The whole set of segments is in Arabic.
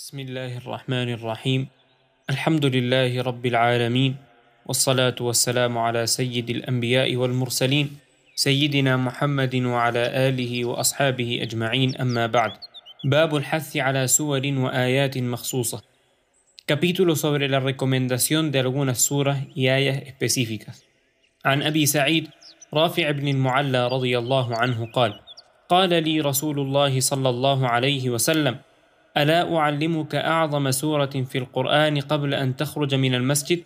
بسم الله الرحمن الرحيم. الحمد لله رب العالمين والصلاة والسلام على سيد الأنبياء والمرسلين سيدنا محمد وعلى آله وأصحابه أجمعين أما بعد. باب الحث على سور وآيات مخصوصة. Capítulo sobre la recomendación de algunas suras y ayas específicas. عن أبي سعيد رافع بن المعلى رضي الله عنه قال: قال لي رسول الله صلى الله عليه وسلم: ألا أعلمك أعظم سورة في القرآن قبل أن تخرج من المسجد؟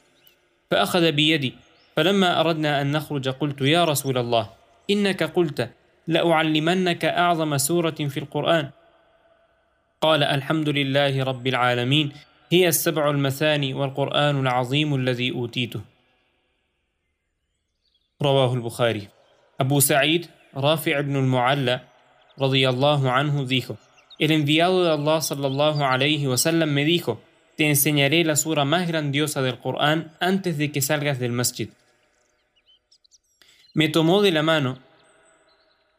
فأخذ بيدي فلما أردنا أن نخرج قلت يا رسول الله إنك قلت لأعلمنك أعظم سورة في القرآن. قال الحمد لله رب العالمين هي السبع المثاني والقرآن العظيم الذي أوتيته. رواه البخاري. أبو سعيد رافع بن المعلى رضي الله عنه dijo El enviado de Allah sallallahu alayhi wasallam me dijo, te enseñaré la sura más grandiosa del Corán antes de que salgas del masjid. Me tomó de la mano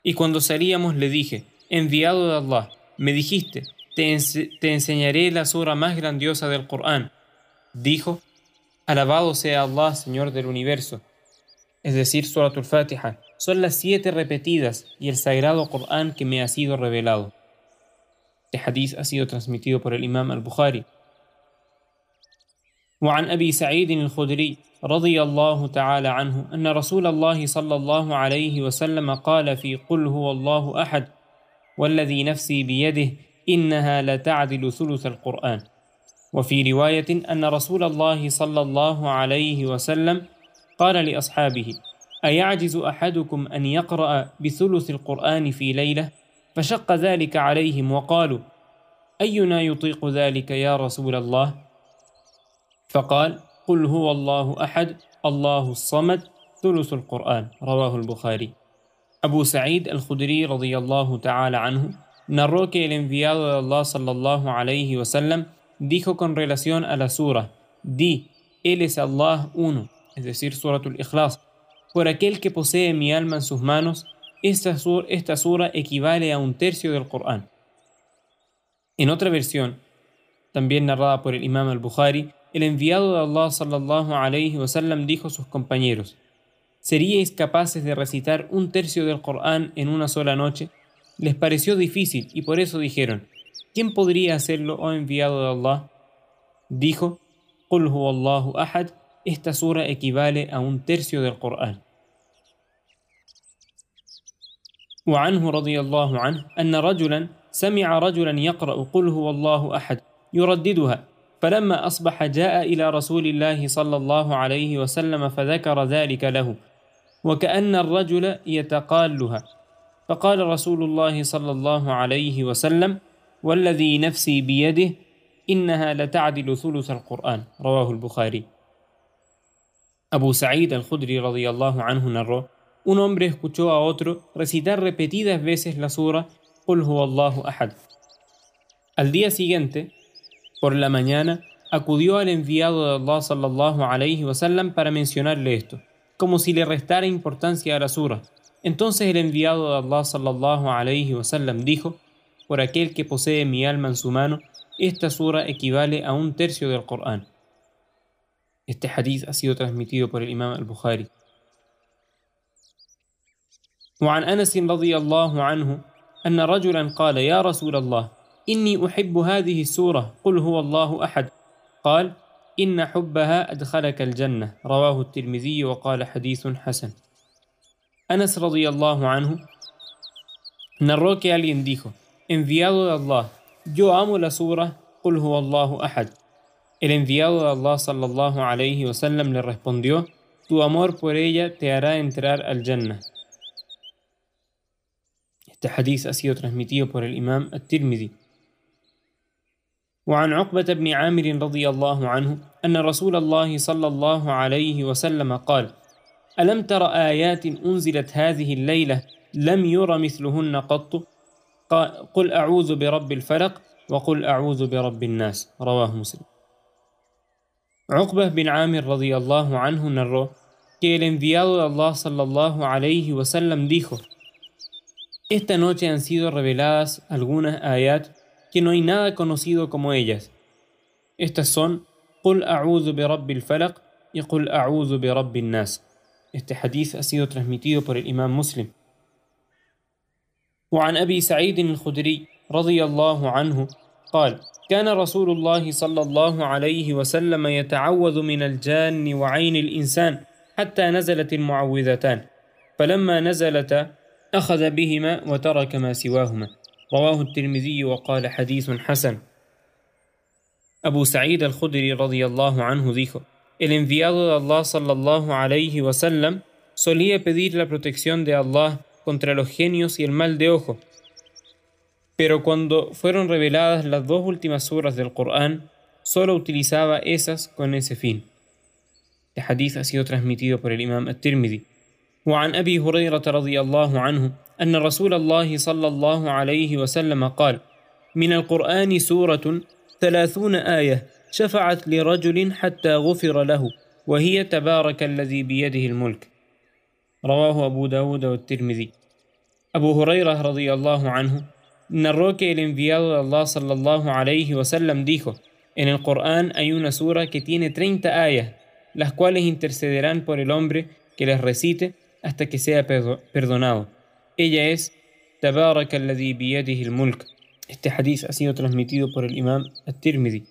y cuando salíamos le dije, enviado de Allah, me dijiste, te, te enseñaré la sura más grandiosa del Corán. Dijo, alabado sea Allah, Señor del universo. Es decir, Suratul Fatiha, son las siete repetidas y el sagrado Corán que me ha sido revelado. Este hadith ha sido transmitido por el Imam al-Bukhari. وعن أبي سعيد الخدري رضي الله تعالى عنه أن رسول الله صلى الله عليه وسلم قال في قل هو الله أحد والذي نفسي بيده إنها لتعدل ثلث القرآن وفي رواية أن رسول الله صلى الله عليه وسلم قال لأصحابه أيعجز أحدكم أن يقرأ بثلث القرآن في ليلة؟ فشق ذلك عليهم وقالوا أينا يطيق ذلك يا رسول الله فقال قل هو الله أحد الله الصمد ثلث القرآن رواه البخاري Abu Sa'id al-Khudri radiyallahu ta'ala anhu narró que el enviado de Allah sallallahu alayhi wasallam dijo con relación a la sura Di, Él es Allah uno, es decir, suratul Ikhlas. Por aquel que posee mi alma en sus manos, esta, sur, esta sura equivale a un tercio del Corán. En otra versión, también narrada por el Imam al-Bukhari, el enviado de Allah sallallahu alayhi wasallam dijo a sus compañeros: ¿Seríais capaces de recitar un tercio del Corán en una sola noche? Les pareció difícil y por eso dijeron: ¿Quién podría hacerlo, oh enviado de Allah? Dijo: Qul Allahu ahad, esta sura equivale a un tercio del Corán. وعنه رضي الله عنه أن رجلا سمع رجلا يقرأ قل هو الله أحد يرددها فلما أصبح جاء إلى رسول الله صلى الله عليه وسلم فذكر ذلك له وكأن الرجل يتقالها. فقال رسول الله صلى الله عليه وسلم والذي نفسي بيده إنها لتعدل ثلث القرآن. رواه البخاري. أبو سعيد الخدري رضي الله عنه narró un hombre escuchó a otro recitar repetidas veces la sura Allahu ahad. Al día siguiente, por la mañana, acudió al enviado de Allah sallallahu alayhi wasallam para mencionarle esto, como si le restara importancia a la sura. Entonces el enviado de Allah sallallahu alayhi wasallam dijo: Por aquel que posee mi alma en su mano, esta sura equivale a un tercio del Corán. Este hadith ha sido transmitido por el Imam al-Bukhari. وعن انس رضي الله عنه ان رجلا قال يا رسول الله اني احب هذه السوره قل هو الله احد قال ان حبها ادخلك الجنه رواه الترمذي وقال حديث حسن Anas radiyallahu anhu narró que alguien dijo, enviado de Allah, yo amo la sura Qul huwa Allahu ahad. El enviado de Allah sallallahu alayhi wasallam le respondió, tu amor por ella te hará entrar al Jannah. Este hadith ha sido transmitido por el imam At-Tirmidhi. وعن عقبة بن عامر رضي الله عنه أن رسول الله صلى الله عليه وسلم قال ألم تر آيات أنزلت هذه الليلة لم ير مثلهن قط؟ قل أعوذ برب الفلق وقل أعوذ برب الناس رواه مسلم. عقبة بن عامر رضي الله عنه نرى que el enviado de Allah صلى الله عليه وسلم dijo Esta noche han sido reveladas algunas ayat que no hay nada conocido como ellas. Estas son قل أعوذ برب الفلق y قل أعوذ برب الناس. Este hadith ha sido transmitido por el imam muslim. وعن أبي سعيد الخدري رضي الله عنه قال كان رسول الله صلى الله عليه وسلم يتعوذ من الجان وعين الإنسان حتى نزلت المعوذتان فلما نزلتا أخذ بهما وترك ما سواهما رواه الترمذي وقال حديث حسن Abu Sa'id al-Khudri radiyallahu anhu dijo, el enviado de Allah sallallahu alayhi wasallam solía pedir la protección de Allah contra los genios y el mal de ojo. Pero cuando fueron reveladas las dos últimas suras del Corán, solo utilizaba esas con ese fin. El hadith ha sido transmitido por el imam at-Tirmidhi. وعن أبي هريرة رضي الله عنه أن رسول الله صلى الله عليه وسلم قال من القرآن سورة ثلاثون آية شفعت لرجل حتى غفر له وهي تبارك الذي بيده الملك. رواه أبو داود والترمذي. أبو هريرة رضي الله عنه narró que el enviado de Allah sallallahu alayhi wasallam dijo En el Corán hay una sura que tiene 30 ayas, las cuales intercederán por el hombre que recite hasta que sea perdonado. Ella es Tabaraka alladhi biyadihi al-mulk, Este hadith ha sido transmitido por el imam al-Tirmidhi.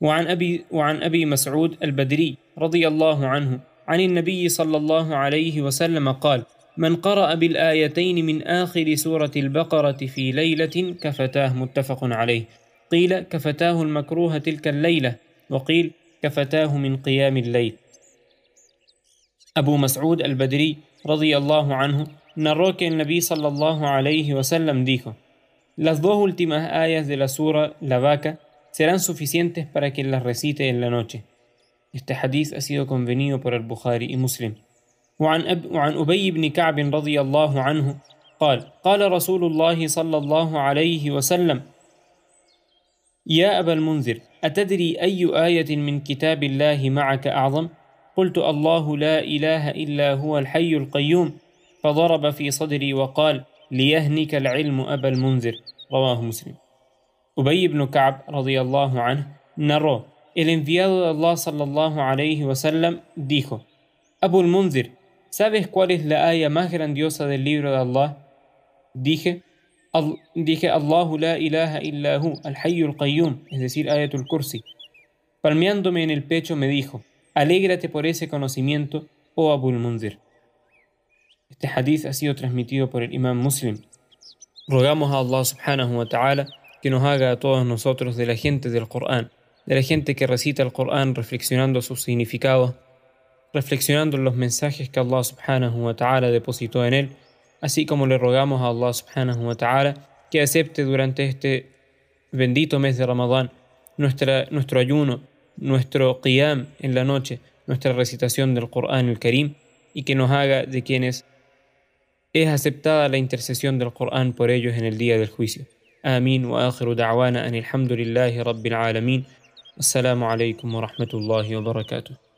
وعن أبي, وعن أبي مسعود البدري رضي الله عنه عن النبي صلى الله عليه وسلم قال من قرأ بالآيتين من آخر سورة البقرة في ليلة كفتاه متفق عليه قيل كفتاه المكروه تلك الليلة وقيل كفتاه من قيام الليل أبو مسعود البدري رضي الله عنه narró que el Nabi sallallahu alayhi wasallam dijo Las dos últimas ayas de la sura La Vaca serán suficientes para quien las recite en la noche. Este hadith ha sido convenido por el Bukhari y Muslim. وعن, أب وعن أبي بن كعب رضي الله عنه قال قال رسول الله صلى الله عليه وسلم يا أبا المنذر أتدري أي آية من كتاب الله معك أعظم؟ قلت الله لا إله إلا هو الحي القيوم فضرب في صدري وقال ليهنك العلم أبا المنذر رواه مسلم Ubay ibn Ka'b radiyallahu anhu narró el enviado de Allah sallallahu alayhi wasallam dijo Abul Munzir ¿sabes cuál es la aya más grandiosa del libro de Allah? Dije al, dije Allahu la ilaha illa hu al hayyul qayyum es decir ayatul kursi palmeándome en el pecho me dijo alégrate por ese conocimiento oh Abul Munzir Este hadith ha sido transmitido por el imam Muslim. Rogamos a Allah subhanahu wa ta'ala que nos haga a todos nosotros de la gente del Corán, de la gente que recita el Corán reflexionando sus significados, reflexionando los mensajes que Allah subhanahu wa ta'ala depositó en él, así como le rogamos a Allah subhanahu wa ta'ala que acepte durante este bendito mes de Ramadán nuestra, nuestro ayuno, nuestro qiyam en la noche, nuestra recitación del Corán el Karim y que nos haga de quienes es aceptada la intercesión del Corán por ellos en el día del juicio. Amin wa akhiru da'wana an alhamdulillahi rabbil alamin. Assalamu alaikum wa rahmatullahi wa barakatuh.